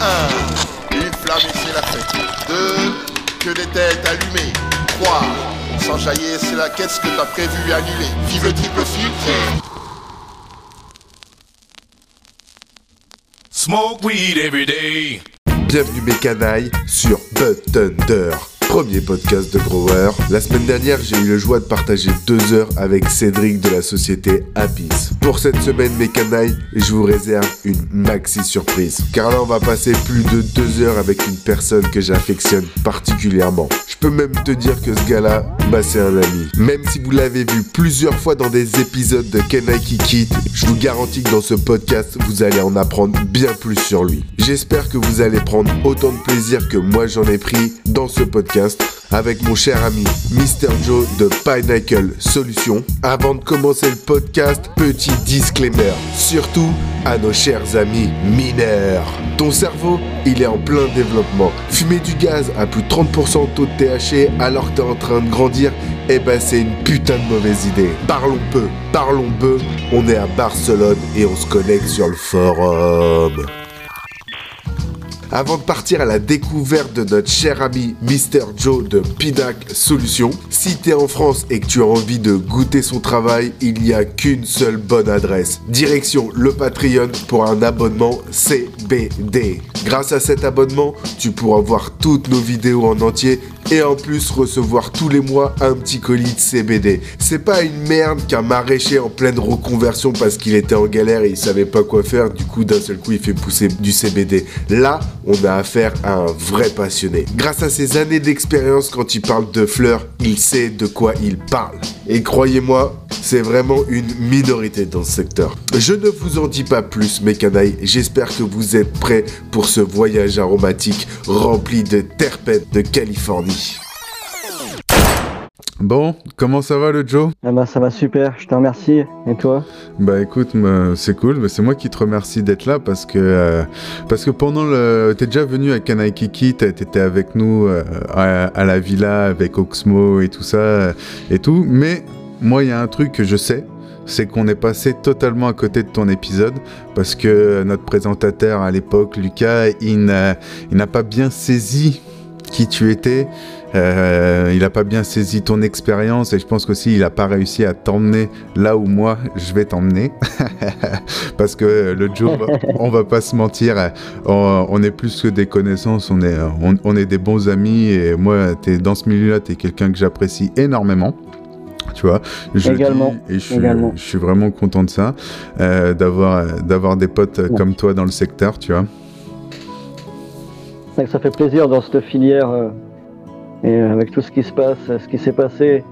1. Une flamme et c'est la fête. 2. Que des têtes allumées. 3. Sans jaillir, c'est la quête ce que t'as prévu annuler. Vive le triple filtre. Smoke weed every day. Bienvenue mes canailles sur Bud Thunder premier podcast de Grower. La semaine dernière, j'ai eu le joie de partager deux heures avec Cédric de la société Abyss. Pour cette semaine, mes canailles, je vous réserve une maxi surprise. Car là, on va passer plus de deux heures avec une personne que j'affectionne particulièrement. Je peux même te dire que ce gars-là, bah c'est un ami. Même si vous l'avez vu plusieurs fois dans des épisodes de Kenai Kit, je vous garantis que dans ce podcast, vous allez en apprendre bien plus sur lui. J'espère que vous allez prendre autant de plaisir que moi j'en ai pris dans ce podcast avec mon cher ami Mr. Joe de Pineapple Solutions. Avant de commencer le podcast, petit disclaimer, surtout à nos chers amis mineurs. Ton cerveau, il est en plein développement. Fumer du gaz à plus de 30% de taux de THC alors que t'es en train de grandir, eh ben c'est une putain de mauvaise idée. Parlons peu, parlons peu, on est à Barcelone et on se connecte sur le forum. Avant de partir à la découverte de notre cher ami Mr. Joe de Pidac Solutions, si t'es en France et que tu as envie de goûter son travail, il n'y a qu'une seule bonne adresse. Direction le Patreon pour un abonnement CBD. Grâce à cet abonnement, tu pourras voir toutes nos vidéos en entier et en plus recevoir tous les mois un petit colis de CBD. C'est pas une merde qu'un maraîcher en pleine reconversion parce qu'il était en galère et il savait pas quoi faire, du coup d'un seul coup il fait pousser du CBD. Là, on a affaire à un vrai passionné. Grâce à ses années d'expérience quand il parle de fleurs, il sait de quoi il parle. Et croyez-moi, c'est vraiment une minorité dans ce secteur. Je ne vous en dis pas plus, mes canailles. J'espère que vous êtes prêts pour ce voyage aromatique rempli de terpènes de Californie. Bon, comment ça va le Joe? Ah bah, Ça va super, je te remercie. Et toi? Bah écoute, c'est cool, c'est moi qui te remercie d'être là parce que, euh, parce que pendant le... T'es déjà venu à Kanaikiki, t'étais avec nous euh, à, la villa avec Oxmo et tout ça et tout, mais moi il y a un truc que je sais, c'est qu'on est passé totalement à côté de ton épisode parce que notre présentateur à l'époque, Lucas, il n'a pas bien saisi qui tu étais euh, il n'a pas bien saisi ton expérience et je pense qu'aussi il n'a pas réussi à t'emmener là où moi je vais t'emmener. Parce que le jour, on va pas se mentir, on, est plus que des connaissances, on est, on, est des bons amis et moi, es, dans ce milieu-là, tu es quelqu'un que j'apprécie énormément tu vois. Je également. et je suis, vraiment content de ça, euh, d'avoir, d'avoir des potes comme toi dans le secteur, tu vois. Ça fait plaisir dans cette filière euh, et avec tout ce qui se passe, ce qui s'est passé,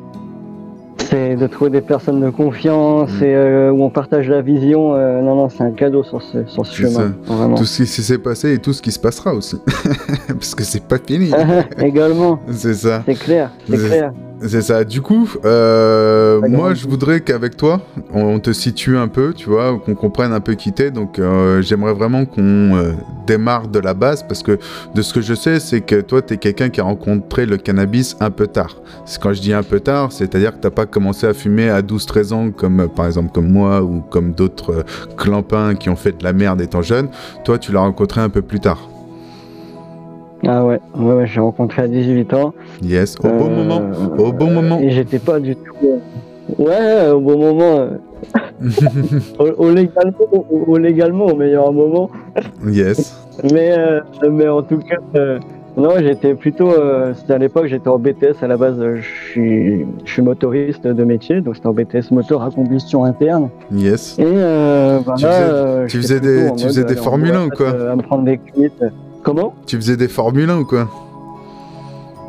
c'est de trouver des personnes de confiance mm. et euh, où on partage la vision. Euh, non, non, c'est un cadeau sur ce, sur ce chemin. Tout ce qui s'est passé et tout ce qui se passera aussi. Parce que c'est pas fini. Également. c'est ça. C'est clair, c'est clair. C'est ça. Du coup, euh, moi, je voudrais qu'avec toi, on te situe un peu, tu vois, qu'on comprenne un peu qui t'es. Donc, euh, j'aimerais vraiment qu'on euh, démarre de la base parce que de ce que je sais, c'est que toi, tu es quelqu'un qui a rencontré le cannabis un peu tard. Quand je dis un peu tard, c'est-à-dire que t'as pas commencé à fumer à 12-13 ans, comme par exemple comme moi ou comme d'autres clampins qui ont fait de la merde étant jeune. Toi, tu l'as rencontré un peu plus tard. Ah ouais, ouais, ouais j'ai rencontré à 18 ans. Yes, au bon euh, moment, au bon moment. Et j'étais pas du tout. Euh, ouais, au bon moment. Euh. au, légalement, au, légalement, au meilleur moment. yes. mais, mais en tout cas, non, j'étais plutôt. c'était à l'époque, j'étais en BTS à la base. je suis, je suis motoriste de métier, donc c'était en BTS moteur à combustion interne. Yes. Et voilà, tu faisais, des, tu faisais des Formule 1 ou quoi À me prendre des cuites. Comment Tu faisais des Formule 1 ou quoi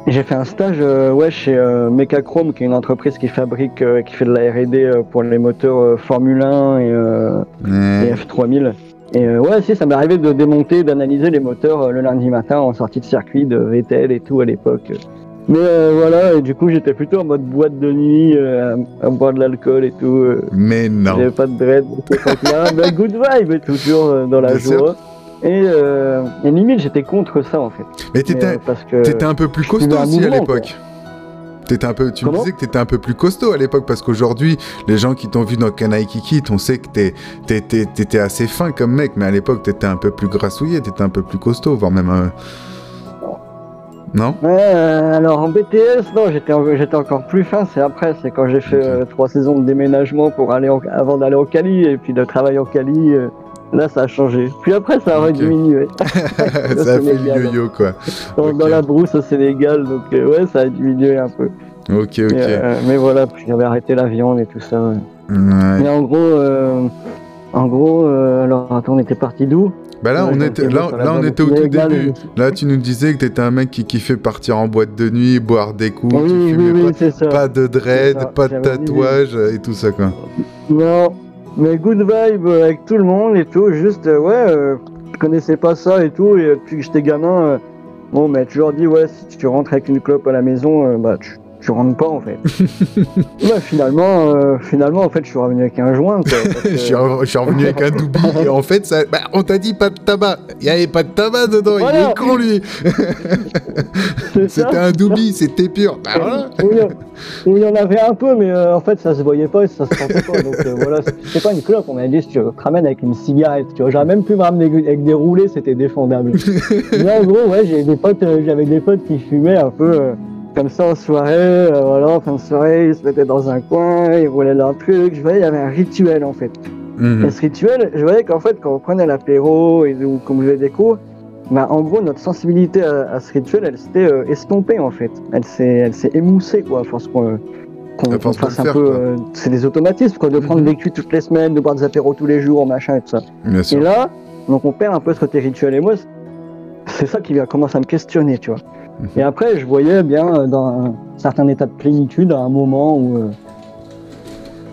j'ai fait un stage euh, ouais, chez euh, Mechachrome, qui est une entreprise qui fabrique, euh, qui fait de la R&D pour les moteurs Formule 1 et, F3000. Et ouais, si, ça m'est arrivé de démonter, d'analyser les moteurs le lundi matin en sortie de circuit de VTL et tout à l'époque. Mais voilà, et du coup j'étais plutôt en mode boîte de nuit, à, boire de l'alcool et tout. Mais non. J'avais pas de dread, mais good vibe toujours dans la joie. Euh, et, limite, j'étais contre ça en fait. Mais t'étais, euh, un peu plus costaud aussi à l'époque. T'étais un peu, tu me disais que t'étais un peu plus costaud à l'époque parce qu'aujourd'hui, les gens qui t'ont vu dans Kanai Kiki, on sait que t'es- t'es- t'es- t'étais assez fin comme mec, mais à l'époque t'étais un peu plus grassouillé, t'étais un peu plus costaud, voire même. euh, Non? Ouais, euh, alors en BTS, non, j'étais en- j'étais encore plus fin, c'est après, c'est quand j'ai fait euh, trois saisons de déménagement pour aller en- avant d'aller au Cali, et puis de travailler au Cali, euh, là ça a changé. Puis après ça a Ok. rediminué. Ça a fait le Sénégal. yo-yo quoi. dans, la brousse au Sénégal, donc euh, ouais, ça a diminué un peu. Ok, ok. Mais, euh, mais voilà, puis j'avais arrêté la viande et tout ça. ouais. Ouais. Mais en gros, euh, en gros, alors attends, on était parti d'où? Bah là, Ouais, on était, là, là, on était au tout début. Là, tu nous disais que t'étais un mec qui kiffait partir en boîte de nuit, boire des coups, Oui, tu oui, fumais oui, pas, pas de dread, pas de tatouage et tout ça quoi. Non, mais good vibe avec tout le monde et tout. Juste, euh, ouais, euh, je connaissais pas ça et tout. Et depuis que j'étais gamin, euh, bon, mais toujours dit, ouais, si tu rentres avec une clope à la maison, euh, bah, tu, tu rentres pas en fait. ouais, finalement, euh, finalement, en fait, je suis revenu avec un joint. Quoi, parce que- Je suis, re- je suis revenu avec un doubi et en fait, ça, bah, on t'a dit pas de tabac. Il y avait pas de tabac dedans, il est con lui. c'est ça. C'était un doubi, c'était pur. Bah voilà. Il y en avait un peu, mais euh, en fait, ça se voyait pas et ça se sentait pas. Donc euh, voilà, c'était pas une clope. On m'a dit, si tu te ramènes avec une cigarette, tu vois, j'aurais même pu me ramener avec des roulés, c'était défendable. mais en gros, ouais, j'ai des potes, j'avais des potes qui fumaient un peu comme ça en soirée. euh, voilà, en fin de soirée, ils se mettaient dans un coin, ils roulaient leur truc. Je voyais, il y avait un rituel en fait. Mhm. Et ce rituel, je voyais qu'en fait, quand on prenait l'apéro et ou qu'on buvait des coups, bah, en gros, notre sensibilité à, à ce rituel, elle s'était euh, estompée en fait. Elle s'est, émoussée quoi, à force qu'on, qu'on, le fasse un faire, peu. euh, c'est des automatismes quoi, de prendre Mhm. des culs toutes les semaines, de boire des apéros tous les jours, machin et tout ça. Bien Et là, donc on perd un peu ce côté rituel. Et moi, c'est- ça qui vient commencer à me questionner, tu vois. Et après, je voyais bien euh, dans un certain état de plénitude à un moment où, euh,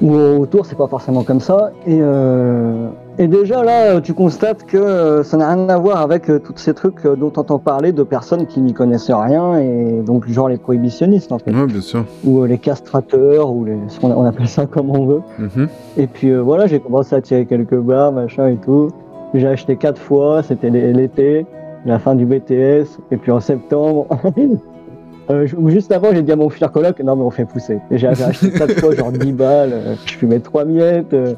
où autour, c'est pas forcément comme ça. Et, euh, et déjà là, tu constates que ça n'a rien à voir avec euh, tous ces trucs dont on entend parler de personnes qui n'y connaissent rien, et donc genre les prohibitionnistes en fait, Ouais, bien sûr. ou euh, les castrateurs, ou les, on, appelle ça comme on veut. Mhm. Et puis voilà, j'ai commencé à tirer quelques barres, machin et tout. J'ai acheté quatre fois, c'était l'é- l'été, la fin du BTS, et puis en septembre. euh, ju- juste avant, j'ai dit à mon futur coloc, non mais on fait pousser. J'avais acheté quatre fois, genre 10 balles, euh, je fumais trois miettes. euh,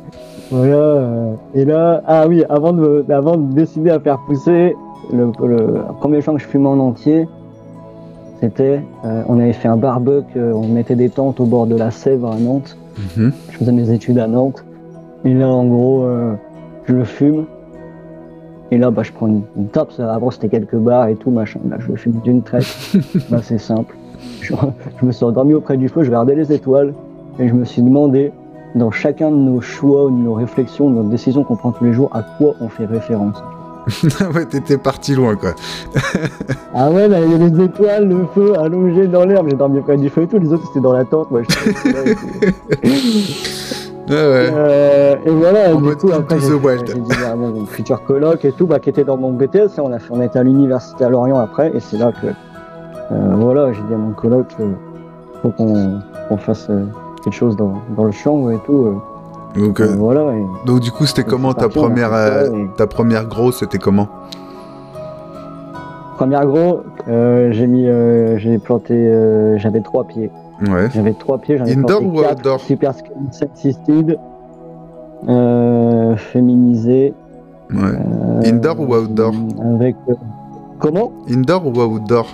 voilà. et là, ah oui, avant de, avant de décider à faire pousser, le, le premier joint que je fumais en entier, c'était, on avait fait un barbecue, on mettait des tentes au bord de la Sèvre à Nantes Mhm. je faisais mes études à Nantes. Et là, en gros, je le fume. Et là, bah, je prends une, une avant, c'était quelques barres et tout, machin. Là, je fume d'une traite. bah, c'est simple. Je, je me suis endormi auprès du feu, je regardais les étoiles. Et je me suis demandé, dans chacun de nos choix, de nos réflexions, de nos décisions qu'on prend tous les jours, à quoi on fait référence. ouais, t'étais parti loin quoi. Ah ouais, là, il y a les étoiles, le feu allongé dans l'herbe. J'ai dormi auprès du feu et tout. Les autres, c'était dans la tente. Moi, Euh, et voilà, En du coup, après, j'ai dit à mon futur coloc et tout, bah, qui était dans mon BTS, et on a fait, on était à l'université à Lorient après, et c'est là que, euh, voilà, j'ai dit à mon coloc, euh, faut qu'on fasse euh, quelque chose dans, dans le champ et tout. Donc, voilà. Et, donc du coup, c'était comment ta parti, a première, ça, euh, et- ta première grosse, c'était comment? Première gros, j'ai mis, euh, j'ai planté, euh, j'avais trois pieds. Ouais. J'avais trois pieds, j'en ai Indoor planté ou quatre, outdoor Super sexisted, euh, féminisé. Ouais. euh, Indoor ou outdoor Avec, euh, comment? Indoor ou outdoor?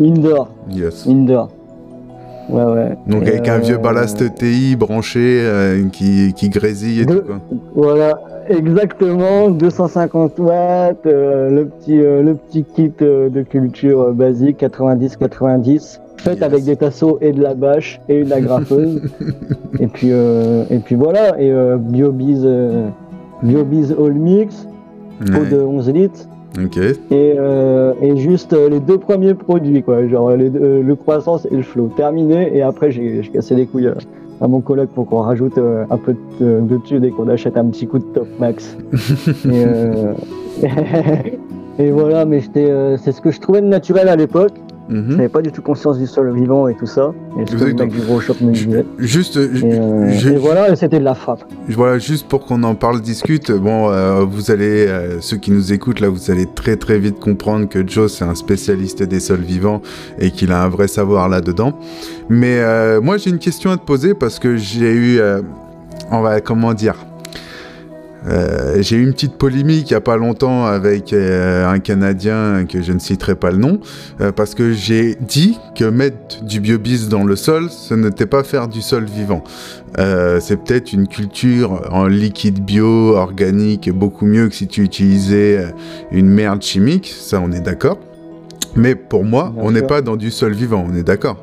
Indoor. Yes. Indoor. Ouais, ouais. Donc Et, avec un vieux euh, ballast TI branché euh, qui, qui grésille et tout quoi. Voilà, exactement, 250 watts, euh, le petit le petit kit de culture basique 90-90, fait Yes. avec des tasseaux et de la bâche et une agrafeuse. et puis et puis voilà, et BioBiz BioBiz All Mix, pot Ouais. de 11 litres. Et, euh, et juste euh, les deux premiers produits, quoi, genre les deux- euh, le croissance et le flow. Terminé, et après j'ai cassé les couilles à mon coloc pour qu'on rajoute un peu de, de tube et qu'on achète un petit coup de top max. et, et voilà, mais c'est ce que je trouvais de naturel à l'époque. Mhm. J'avais pas du tout conscience du sol vivant et tout ça. Et ce que le mec du gros shop me disait. Juste, Et, euh, je- et voilà, c'était de la frappe. Voilà, juste pour qu'on en parle, discute. Bon, euh, vous allez, euh, ceux qui nous écoutent là, vous allez très très vite comprendre que Joe c'est un spécialiste des sols vivants et qu'il a un vrai savoir là-dedans. Mais moi j'ai une question à te poser parce que j'ai eu, on va comment dire, euh, j'ai eu une petite polémique il y a pas longtemps avec euh, un Canadien que je ne citerai pas le nom euh, parce que j'ai dit que mettre du biobis dans le sol, ce n'était pas faire du sol vivant. C'est peut-être une culture en liquide bio, organique, beaucoup mieux que si tu utilisais une merde chimique, ça on est d'accord. Mais pour moi, Bien on n'est pas dans du sol vivant, on est d'accord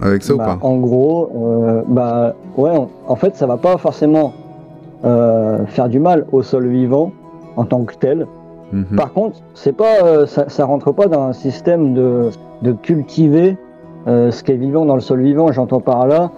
Avec ça Bah, ou pas? En gros, bah ouais, en- en fait, ça va pas forcément faire du mal au sol vivant en tant que tel. Mhm. Par contre, c'est pas, euh, ça, ça rentre pas dans un système de, de cultiver euh, ce qui est vivant dans le sol vivant. J'entends par là,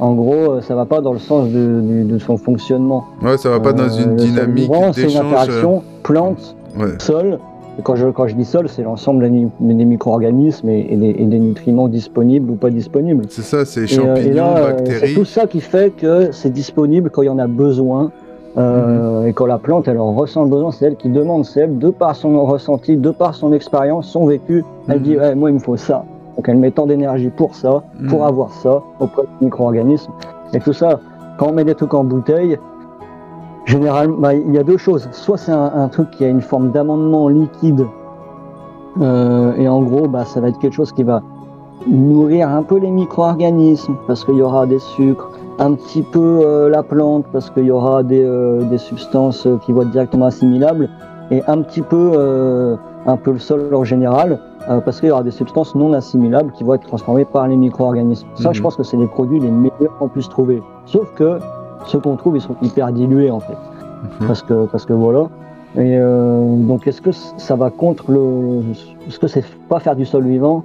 en gros, euh, ça va pas dans le sens de, son fonctionnement. Ouais, ça va pas dans Euh, une dynamique vivant, C'est une d'échange. euh, interaction plante, ouais. sol. Quand je, quand je dis sol, c'est l'ensemble des, ni- des micro-organismes et, et des, et des nutriments disponibles ou pas disponibles. C'est ça, c'est euh, champignons, et là, euh, c'est bactéries. tout ça qui fait que c'est disponible quand il y en a besoin. euh, Mhm. Et quand la plante, elle en ressent le besoin, c'est elle qui demande, c'est elle, de par son ressenti, de par son expérience, son vécu, elle Mhm. dit, ouais, moi, il me faut ça. Donc elle met tant d'énergie pour ça, pour Mhm. avoir ça, auprès du micro-organisme. Et tout ça, quand on met des trucs en bouteille, généralement, bah, il y a deux choses. Soit c'est un, un truc qui a une forme d'amendement liquide, euh, et en gros, bah, ça va être quelque chose qui va nourrir un peu les micro-organismes, parce qu'il y aura des sucres, un petit peu euh, la plante, parce qu'il y aura des, euh, des substances qui vont être directement assimilables, et un petit peu, un peu le sol en général, parce qu'il y aura des substances non assimilables qui vont être transformées par les micro-organismes. Ça, Mhm. je pense que c'est les produits les meilleurs qu'on puisse trouver. Sauf que ceux qu'on trouve, ils sont hyper dilués en fait. Mhm. Parce que, parce que voilà. Et euh, donc, est-ce que ça va contre le. Est-ce que c'est pas faire du sol vivant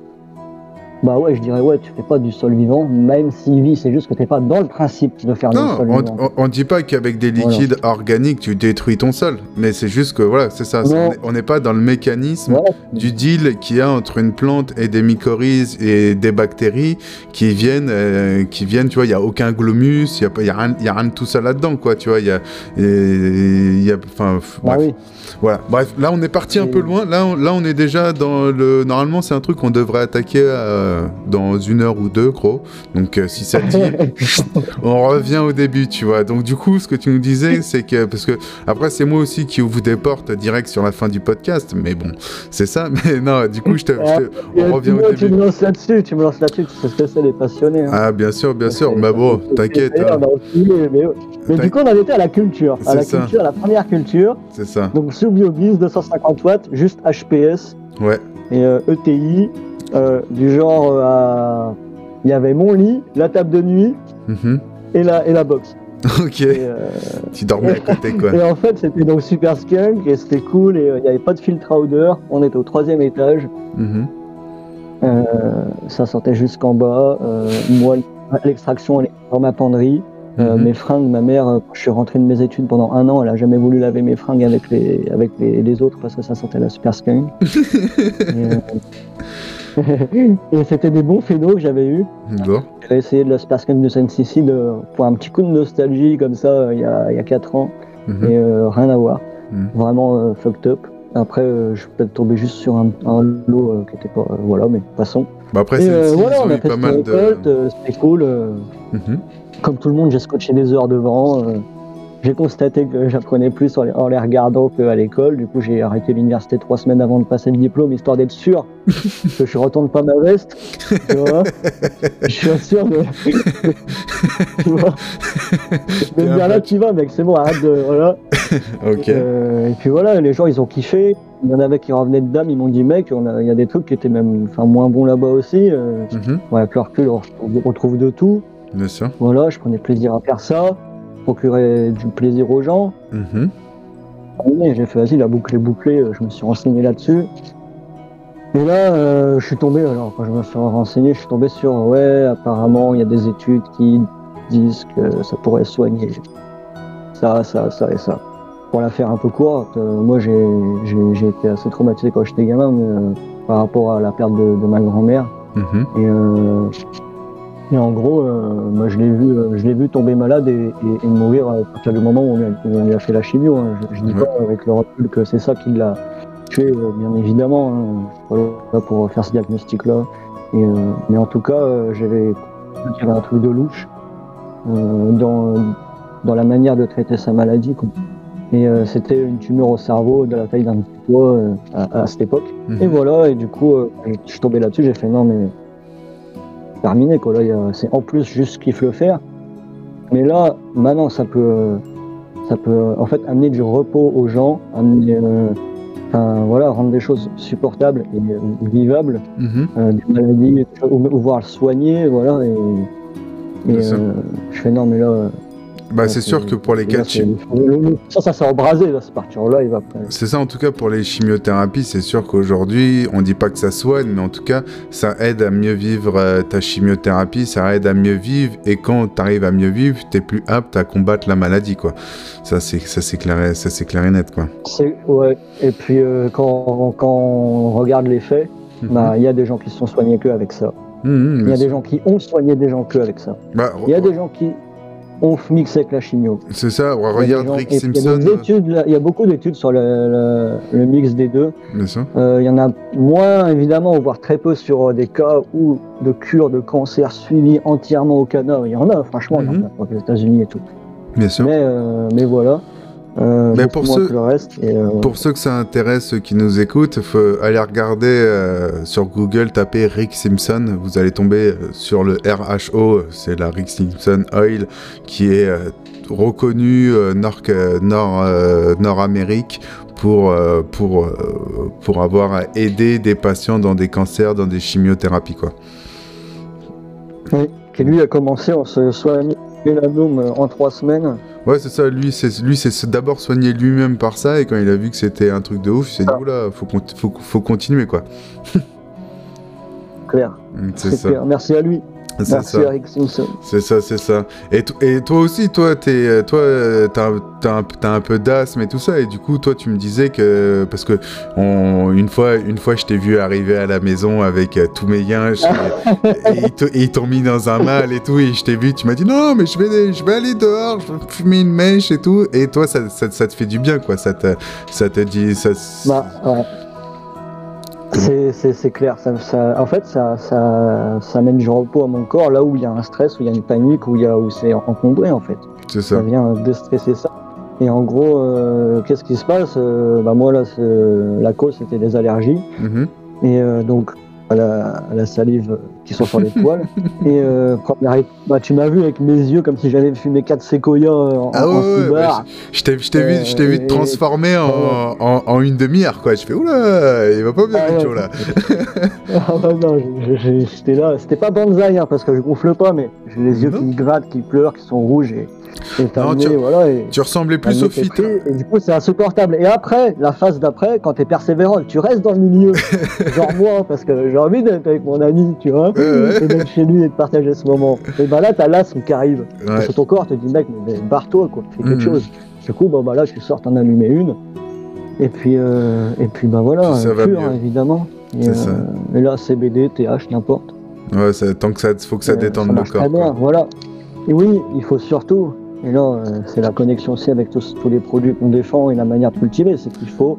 Bah ouais, je dirais ouais, tu fais pas du sol vivant, même s'il vit, c'est juste que t'es pas dans le principe de faire du sol on, vivant. on- on dit pas qu'avec des Voilà. liquides organiques, tu détruis ton sol. Mais c'est juste que, voilà, c'est ça. Non. on est- On n'est pas dans le mécanisme du deal qu'il y a entre une plante et des mycorhizes et des bactéries qui viennent, euh, qui viennent tu vois, il n'y a aucun glomus, il n'y a, y a, rien- y a rien de tout ça là-dedans, quoi, tu vois, il y a... il y a enfin, Bah bref. oui. Voilà, bref, là on est parti un peu loin, là on, là on est déjà dans le... Normalement c'est un truc qu'on devrait attaquer euh, dans une heure ou deux, gros, donc euh, si ça te dit, on revient au début, tu vois. Donc du coup, ce que tu nous disais, c'est que parce que après c'est moi aussi qui ouvre des portes direct sur la fin du podcast, mais bon, c'est ça. Mais non, du coup, je te, je te- Et on revient au me- tu début. me lances là-dessus, tu me lances là-dessus, tu sais ce que c'est les passionnés. hein. Ah bien sûr, bien sûr. Mais bon, t'inquiète, hein, mais, du coup, on en était à la culture. À la ça. culture, à la première culture. c'est ça. Donc, sous Biobis, 250 watts, juste HPS Ouais. et euh, ETI, euh, du genre euh. Il y avait mon lit, la table de nuit Mhm. et la, et la box. Ok. Et, euh, Tu dormais à côté, quoi. et en fait, c'était donc super skunk et c'était cool et il n'y avait pas de filtre à odeur. On était au troisième étage. Mhm. Ça sortait jusqu'en bas. Moi, l'extraction, elle est dans ma penderie. Euh, Mhm. Mes fringues, ma mère, quand je suis rentré de mes études pendant un an, elle a jamais voulu laver mes fringues avec les, avec les, les autres parce que ça sentait la super skunk. euh, et c'était des bons phénos que j'avais eu. Bon. J'ai essayé de la skunk de Saint-Sissi de, pour un petit coup de nostalgie comme ça euh, il y a, il y a 4 ans. Mhm. Et euh, rien à voir. Mhm. Vraiment euh, fucked up. Après, euh, je suis peut-être tombé juste sur un, un lot qui était pas. voilà, mais passons. Bah après, c'est voilà, on a fait pas mal de. c'était cool. Mhm. comme tout le monde, j'ai scotché des heures devant. J'ai constaté que j'apprenais plus en les, en les regardant qu'à l'école. Du coup, j'ai arrêté l'université trois semaines avant de passer le diplôme, histoire d'être sûr que je retourne pas ma veste. Tu vois? Je suis sûr de. tu vois? Je me là, tu vas, mec, c'est bon, arrête de. Voilà. Ok. Euh, et puis voilà, les gens, ils ont kiffé. Il y en avait qui revenaient de dames, ils m'ont dit, mec, on a- il y a des trucs qui étaient même enfin, moins bons là-bas aussi. Euh, Mhm. ouais, le recul, on retrouve- de tout. Bien sûr. Voilà, je prenais plaisir à faire ça, procurer du plaisir aux gens. Mhm. J'ai fait, vas-y, la boucle est bouclée, euh, je me suis renseigné là-dessus. Et là, euh, je suis tombé, alors quand je me suis renseigné, je suis tombé sur, ouais, apparemment, il y a des études qui disent que ça pourrait soigner ça, ça, ça et ça. Pour la faire un peu courte, euh, moi j'ai été assez traumatisé quand j'étais gamin, mais euh, par rapport à la perte de, de ma grand-mère. Mhm. Et, et en gros, euh, moi je l'ai vu, euh, je l'ai vu tomber malade et, et- et mourir à partir du moment où on lui a, où on lui a fait la chimio. hein. Je, je dis Ouais. pas avec le recul que c'est ça qui l'a tué, euh, bien évidemment. Hein. Je suis pas là pour faire ce diagnostic-là. Et, mais en tout cas, j'avais qu'il y avait un truc de louche dans, dans la manière de traiter sa maladie. quoi. Et c'était une tumeur au cerveau de la taille d'un petit euh, à, à cette époque. Mhm. Et voilà, et du coup, je suis tombé là-dessus, j'ai fait non, mais terminé quoi. Là, c'est en plus juste ce qu'il faut le faire. Mais là, maintenant, ça peut, ça peut en fait amener du repos aux gens, amener, euh, enfin voilà, rendre des choses supportables et euh, vivables, Mhm. euh, des maladies, ou, ou voir le soigner, voilà. Et, et je fais non, mais là, Bah, c'est sûr que pour les cas de ça, ça s'est embrasé là, c'est parti en live après. C'est ça en tout cas pour les chimiothérapies, c'est sûr qu'aujourd'hui, on dit pas que ça soigne, mais en tout cas, ça aide à mieux vivre euh, ta chimiothérapie, ça aide à mieux vivre, et quand tu arrives à mieux vivre, t'es plus apte à combattre la maladie, quoi. Ça c'est clair, ça clair et net, quoi. Ouais. Et puis euh, quand, quand on regarde les faits, bah, il y a des gens qui se sont soignés que avec ça. Mhm, mhm, Il y a des gens qui ont soigné des gens que avec ça. Bah, Il y a des gens qui ont mixé avec la chimio. C'est ça, des regarde gens- Rick et puis Il y a, Simpson, il y a beaucoup d'études sur le, le- le mix des deux. bien sûr. Euh, il y en a moins évidemment, voire très peu sur euh, des cas où de cure de cancer suivi entièrement au Canada. Il y en a, franchement, il y en a Mhm. pour les États-Unis et tout. Bien sûr. Mais, euh, mais voilà. Euh, Mais beaucoup pour moins ceux- que le reste. Et, euh, Pour ceux que ça intéresse, ceux qui nous écoutent, faut aller regarder euh, sur Google, taper Rick Simpson. Vous allez tomber sur le RHO, c'est la Rick Simpson Oil, qui est reconnu euh, Nord, Nord, euh, Nord-Amérique pour, pour, pour avoir aidé des patients dans des cancers, dans des chimiothérapies. Quoi. Oui, qui lui a commencé en se soignant mélanome en trois semaines. Ouais, c'est ça. Lui, c'est lui, c'est d'abord soigné lui-même par ça, et quand il a vu que c'était un truc de ouf, il s'est dit oula, faut, faut, faut continuer quoi. Clair. C'est C'est ça. clair. Merci à lui. C'est Merci ça. Simpson. C'est ça, c'est ça. Et, to- et toi aussi, toi, t'es, euh, toi, euh, t'as, t'as un, un peu d'asthme et tout ça, et du coup, toi, tu me disais que parce que on, une fois, une fois, je t'ai vu arriver à la maison avec euh, tous mes yinches et, et ils te- et ils t'ont mis dans un mal et tout, et je t'ai vu, tu m'as dit non, mais je vais, je vais aller dehors, je vais fumer une mèche et tout, et toi, ça, ça, ça te fait du bien, quoi. Ça te, ça te dit, ça. Bah, ouais. C'est, clair. Ça, ça- en fait, ça, ça, ça amène du repos à mon corps là où il y a un stress, où il y a une panique, où, il y a, où c'est encombré en fait. c'est Ça ça. vient déstresser ça. Et en gros, euh, qu'est-ce qui se passe Euh, bah, Moi, là, la cause, c'était des allergies. Mhm. Et euh, donc, à la, à la salive qui sont sur les poils. Et euh, é- bah, tu m'as vu avec mes yeux comme si j'avais fumé 4 séquoias euh, en, Ah en ouais, ouais, cigare. Je t'ai, vu, je t'ai vu te Euh, transformer en, en, en une demi-heure, quoi. Je fais oula, il va pas bien, Ah ouais. Joe, là. Ah bah non, j'étais là, c'était pas banzai hein, parce que je gonfle pas, mais j'ai les yeux Non. qui grattent, qui pleurent, qui sont rouges et, Non, tu- voilà. Et, Tu ressemblais plus au fit. Et du coup, c'est insupportable. Et après, la phase d'après, quand t'es persévérant, tu restes dans le milieu, genre moi, parce que j'ai envie d'être avec mon ami, tu vois, et d'être chez lui et de partager ce moment. Et bah là, t'as l'asthme qui arrive. Ouais. Que ton corps te dit, mec, mais mais barre-toi, quoi, fais quelque Mhm. chose. Du coup, bah là, tu sors, t'en allumer une. Et puis, euh, et puis bah voilà, ça va pur, mieux. hein, évidemment. Et, C'est ça. et là, CBD, TH, n'importe. Ouais, ça- tant que ça, faut que ça Euh, détende ça le corps. très bien, voilà. Et oui, il faut surtout, et là, euh, c'est la connexion aussi avec tous, tous les produits qu'on défend et la manière de cultiver, c'est qu'il faut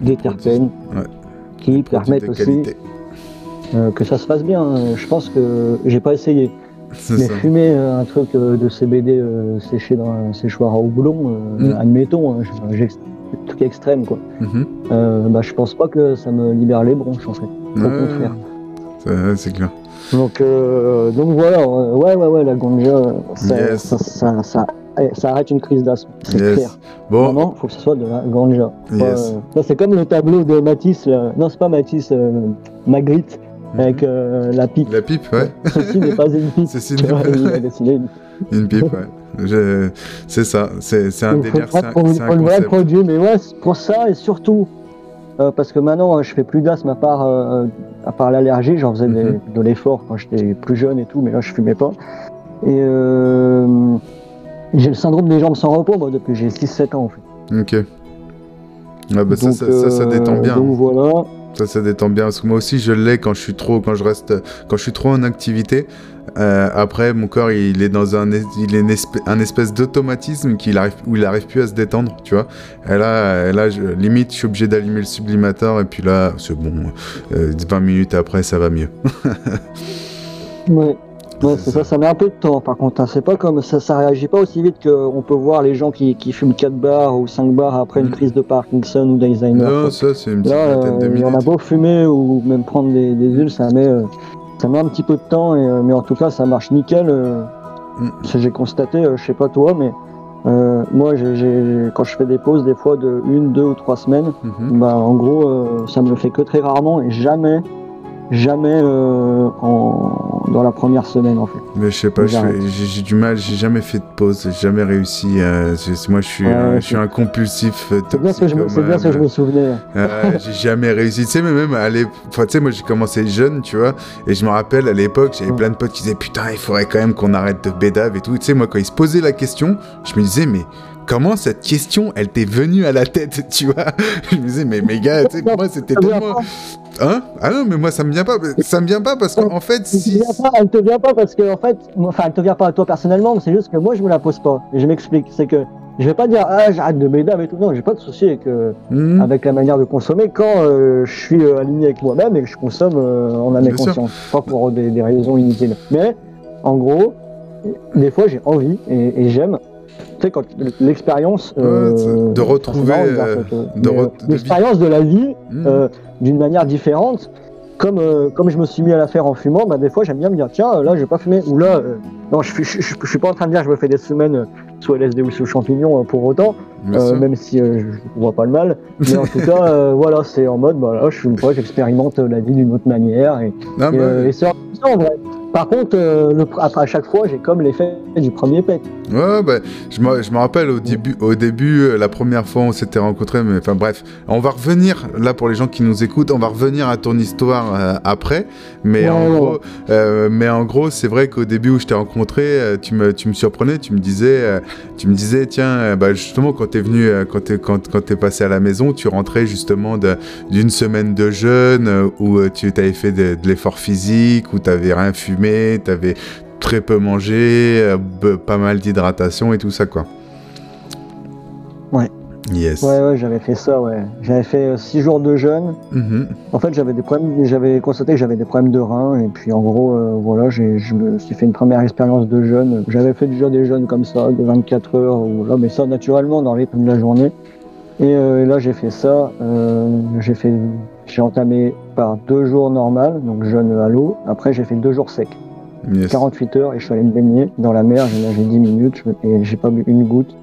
des terpènes Ouais. qui permettent aussi euh, que ça se passe bien. Euh, Je pense que j'ai pas essayé, mais ça. fumer un truc de CBD euh, séché dans un séchoir à houblon, euh, Mm. admettons, hein, j'ai un truc extrême quoi. Euh, bah, je pense pas que ça me libère les bronches en fait. Au contraire. c'est clair. Donc, euh, donc voilà, euh, ouais, ouais, ouais, la ganja, euh, ça, Yes. ça, ça, ça- eh, ça arrête une crise d'asthme, c'est Yes. clair. Bon, Vraiment, faut que ce soit de la ganja. Yes. euh, là, c'est comme le tableau de Matisse, là. non, c'est pas Matisse, euh, Magritte, Mhm. avec euh, la pipe. la pipe, ouais. Ceci n'est pas une pipe. Ceci n'est pas- il a dessiné une Une pipe, ouais. Je- C'est ça, c'est un délire, c'est un, un le vrai produit, mais ouais, pour ça et surtout, euh, parce que maintenant euh, je fais plus d'asthme à part, euh, à part l'allergie, j'en faisais des- Mhm. de l'effort quand j'étais plus jeune et tout, mais là je fumais pas. Et euh, j'ai le syndrome des jambes sans repos moi, depuis que j'ai 6-7 ans en fait. Ok. Ah bah ça, Donc, ça, ça, ça euh, détend bien. Donc voilà. Ça, ça détend bien. Parce que moi aussi, je l'ai quand je suis trop, quand je reste, quand je suis trop en activité. Euh, après, mon corps, il est dans un, il est un espèce d'automatisme où il arrive plus à se détendre, tu vois. Et là, là limite, je suis obligé d'allumer le sublimateur et puis là, c'est bon. 20 euh, minutes après, ça va mieux. ouais. Ouais, c'est ça. ça, met un peu de temps par contre. Hein. C'est pas comme ça, ça réagit pas aussi vite qu'on peut voir les gens qui, qui fument 4 bars ou 5 bars après une mm. crise de Parkinson ou d'Alzheimer. Non, ça c'est une petite vingtaine de minutes. On a beau fumer ou même prendre des, des huiles, ça met, euh, ça met un petit peu de temps, et, euh, mais en tout cas ça marche nickel. Euh, mm. J'ai constaté, je sais pas toi, mais moi, quand je fais des pauses, des fois de une, deux ou trois semaines, mm-hmm. bah, en gros, ça me le fait que très rarement et jamais jamais euh, en, dans la première semaine en fait. Mais je sais pas, j'ai du mal, j'ai jamais fait de pause, j'ai jamais réussi. Euh, moi, je suis, je suis un compulsif. C'est bien ce que je, me, bien que je me souvenais. j'ai jamais réussi. Tu sais, mais même à enfin, tu sais, moi j'ai commencé jeune, tu vois, et je me rappelle à l'époque, j'avais plein de potes qui disaient putain, il faudrait quand même qu'on arrête de bédave et tout. Tu sais, moi quand ils se posaient la question, je me disais mais comment cette question, elle t'est venue à la tête, tu vois? Je me disais, mais mes gars, tu sais, pour moi, c'était tellement... Hein? Ah non, mais moi, ça me vient pas. Ça me vient pas parce qu'en fait, si... elle te vient pas parce que, en fait, enfin, elle te vient pas à toi personnellement, mais c'est juste que moi, je me la pose pas. Et je m'explique, c'est que je vais pas dire ah j'arrête de m'aider et tout non j'ai pas de souci avec euh, mhm. avec la manière de consommer quand euh, je suis euh, aligné avec moi-même et que je consomme en âme et conscience pas pour des, des, raisons inutiles mais en gros des fois j'ai envie et, et j'aime sais, quand l'expérience. Euh, de retrouver. Euh, l'expérience de, la vie hmm. euh, d'une manière différente. Comme, comme je me suis mis à la faire en fumant, bah, des fois j'aime bien me dire tiens, là je vais pas fumer. Ou là, non, je, je, je, suis pas en train de dire je me fais des semaines sous LSD ou sous champignons pour autant, même si je vois pas le mal. Mais en tout cas, voilà, c'est en mode, bah, là, je fume pas, j'expérimente la vie d'une autre manière. Et, ah, bah et, c'est en vrai. Par contre, euh, le, à chaque fois, j'ai comme l'effet du premier pet. Ouais, bah, je, me, je me rappelle au début, au début, euh, la première fois on s'était rencontrés, mais enfin bref, on va revenir, là pour les gens qui nous écoutent, on va revenir à ton histoire euh, après, mais, en gros, mais en gros, c'est vrai qu'au début où je t'ai rencontré, tu me, tu me surprenais, tu me disais, tu me disais tiens, bah, justement, quand t'es venu, quand t'es quand, quand es passé à la maison, tu rentrais justement d'une semaine de jeûne où tu avais fait de, de l'effort physique, où t'avais rien fumé tu t'avais très peu mangé, euh, pas mal d'hydratation et tout ça, quoi. Ouais. Yes. Ouais, ouais, j'avais fait ça, ouais. J'avais fait 6 euh, jours de jeûne. Mm-hmm. En fait, j'avais des problèmes, j'avais constaté que j'avais des problèmes de reins, et puis en gros, euh, voilà, je me suis fait une première expérience de jeûne. J'avais fait déjà des jeûnes comme ça, de 24 heures, ou là, mais ça naturellement dans les de la journée. Et, là, j'ai fait ça. j'ai fait j'ai entamé par deux jours normal, donc jeûne à l'eau. Après, j'ai fait deux jours secs. 48 heures et je suis allé me baigner dans la mer. J'ai nagé 10 minutes et j'ai pas bu une goutte.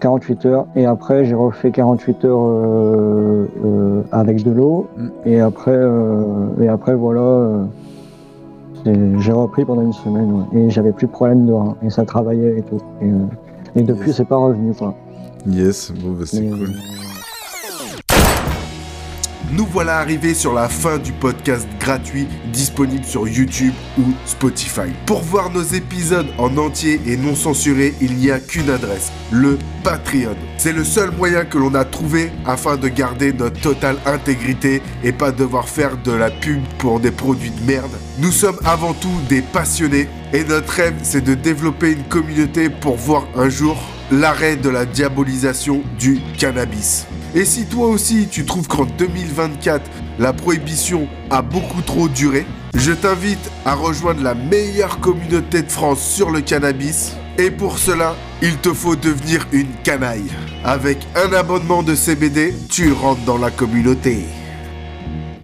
48 heures et après j'ai refait 48 heures euh, euh, avec de l'eau mm. et après euh, et après voilà j'ai repris pendant une semaine et j'avais plus de problème de rein et ça travaillait et tout et, depuis c'est pas revenu quoi. Yes, bon, bah, c'est cool. Nous voilà arrivés sur la fin du podcast gratuit disponible sur YouTube ou Spotify. Pour voir nos épisodes en entier et non censurés, il n'y a qu'une adresse, le Patreon. C'est le seul moyen que l'on a trouvé afin de garder notre totale intégrité et pas devoir faire de la pub pour des produits de merde. Nous sommes avant tout des passionnés et notre rêve c'est de développer une communauté pour voir un jour l'arrêt de la diabolisation du cannabis. Et si toi aussi tu trouves qu'en 2024, la prohibition a beaucoup trop duré, je t'invite à rejoindre la meilleure communauté de France sur le cannabis. Et pour cela, il te faut devenir une canaille. Avec un abonnement de CBD, tu rentres dans la communauté.